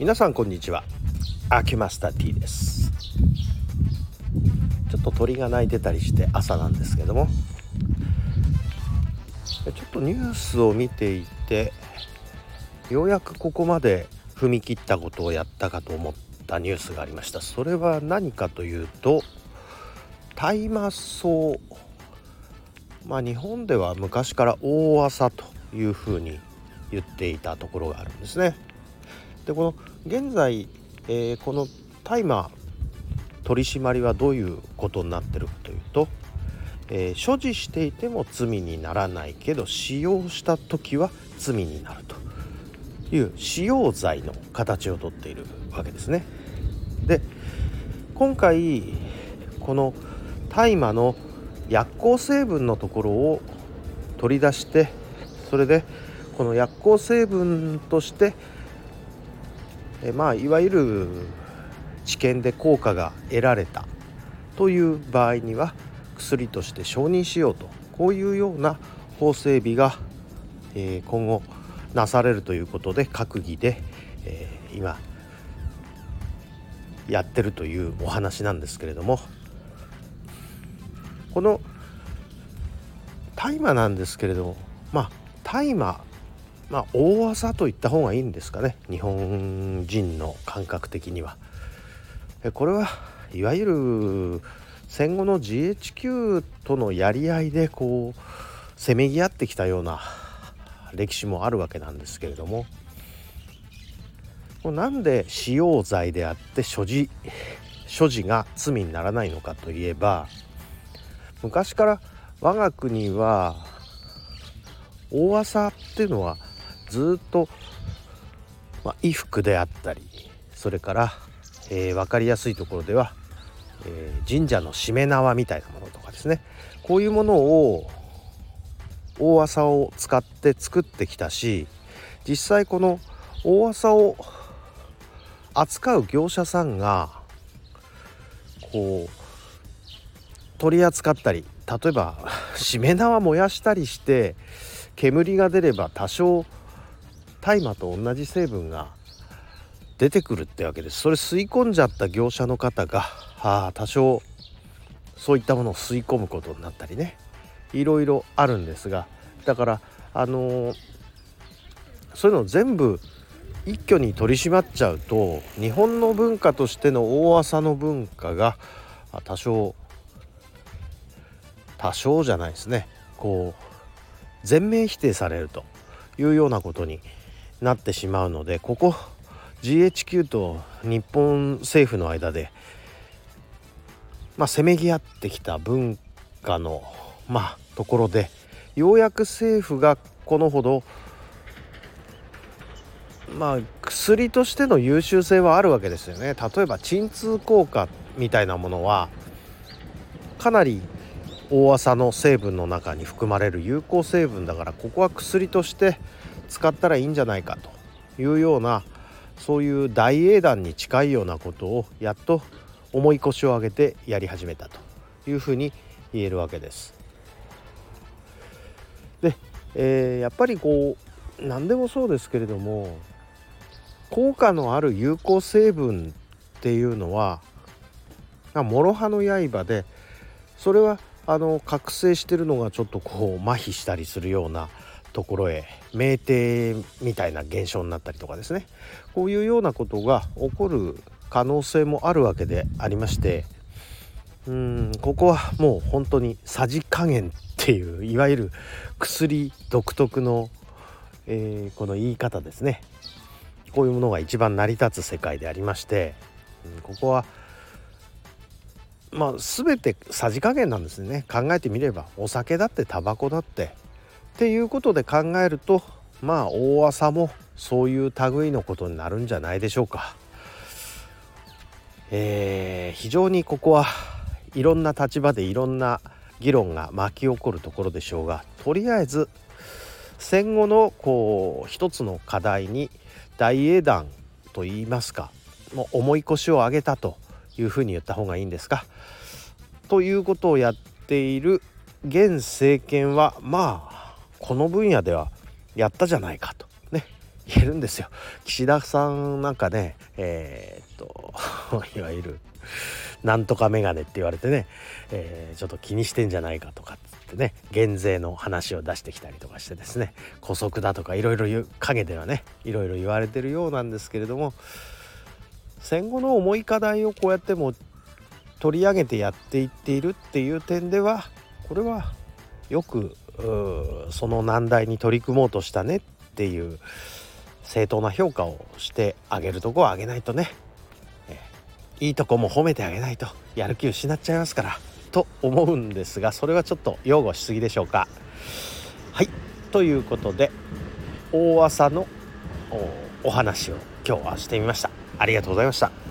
皆さんこんにちは。アキマスター T です。ちょっと鳥が鳴いてたりして朝なんですけども。ちょっとニュースを見ていてようやくここまで踏み切ったことをやったかと思ったニュースがありました。それは何かというと大麻草まあ日本では昔から大麻というふうに言っていたところがあるんですね。でこの現在、えー、この大麻取り締まりはどういうことになってるかというと、えー、所持していても罪にならないけど使用した時は罪になるという使用罪の形をとっているわけですね。で今回この大麻の薬効成分のところを取り出してそれでこの薬効成分としてえまあいわゆる治験で効果が得られたという場合には薬として承認しようとこういうような法整備が、え、今後なされるということで閣議で、え、今やってるというお話なんですけれどもこの大麻なんですけれどもまあ大麻まあ大技と言った方がいいんですかね日本人の感覚的には。これはいわゆる戦後の GHQ とのやり合いでこうせめぎ合ってきたような歴史もあるわけなんですけれどもなんで使用罪であって所持所持が罪にならないのかといえば昔から我が国は大麻っていうのはずっと、まあ、衣服であったりそれから、えー、分かりやすいところでは、えー、神社のしめ縄みたいなものとかですね。こういうものを大麻を使って作ってきたし実際この大麻を扱う業者さんがこう取り扱ったり例えば しめ縄燃やしたりして煙が出れば多少大麻と同じ成分が出てくるってわけです。それ吸い込んじゃった業者の方があ多少そういったものを吸い込むことになったりね。いろいろあるんですがだからあのー、そういうのを全部一挙に取り締まっちゃうと日本の文化としての大麻の文化が多少多少じゃないですね。こう全面否定されるというようなことになってしまうのでここ GHQ と日本政府の間で、まあ、せめぎ合ってきた文化の、まあ、ところでようやく政府がこのほどまあ薬としての優秀性はあるわけですよね。例えば鎮痛効果みたいなものはかなり大麻の成分の中に含まれる有効成分だからここは薬として使ったらいいんじゃないかというようなそういう大英断に近いようなことをやっと重い腰を上げてやり始めたというふうに言えるわけです。で、えー、やっぱりこう何でもそうですけれども効果のある有効成分っていうのは諸刃の刃でそれはあの覚醒してるのがちょっとこう麻痺したりするようなところへ酩酊みたいな現象になったりとかですね。こういうようなことが起こる可能性もあるわけでありましてうんここはもう本当にさじ加減っていういわゆる薬独特の、えー、この言い方ですね。こういうものが一番成り立つ世界でありまして、うん、ここはまあ全てさじ加減なんですね。考えてみればお酒だってタバコだってっていうことで考えるとまあ大朝もそういう類のことになるんじゃないでしょうか。えー、非常にここはいろんな立場でいろんな議論が巻き起こるところでしょうがとりあえず戦後のこう一つの課題に大英断といいますかもう重い腰を上げたというふうに言った方がいいんですか。ということをやっている現政権はまあこの分野ではやったじゃないかと。ね。言えるんですよ。岸田さんなんかねえー、っと いわゆるなんとかメガネって言われてね、えー、ちょっと気にしてんじゃないかとかっってね減税の話を出してきたりとかしてですね姑息だとかいろいろ陰ではねいろいろ言われてるようなんですけれども戦後の重い課題をこうやっても取り上げてやっていっているっていう点ではこれはよくその難題に取り組もうとしたねっていう正当な評価をしてあげるとこはあげないとねいいとこも褒めてあげないとやる気失っちゃいますからと思うんですがそれはちょっと擁護しすぎでしょうか。はいということで大朝のお話を今日はしてみました。ありがとうございました。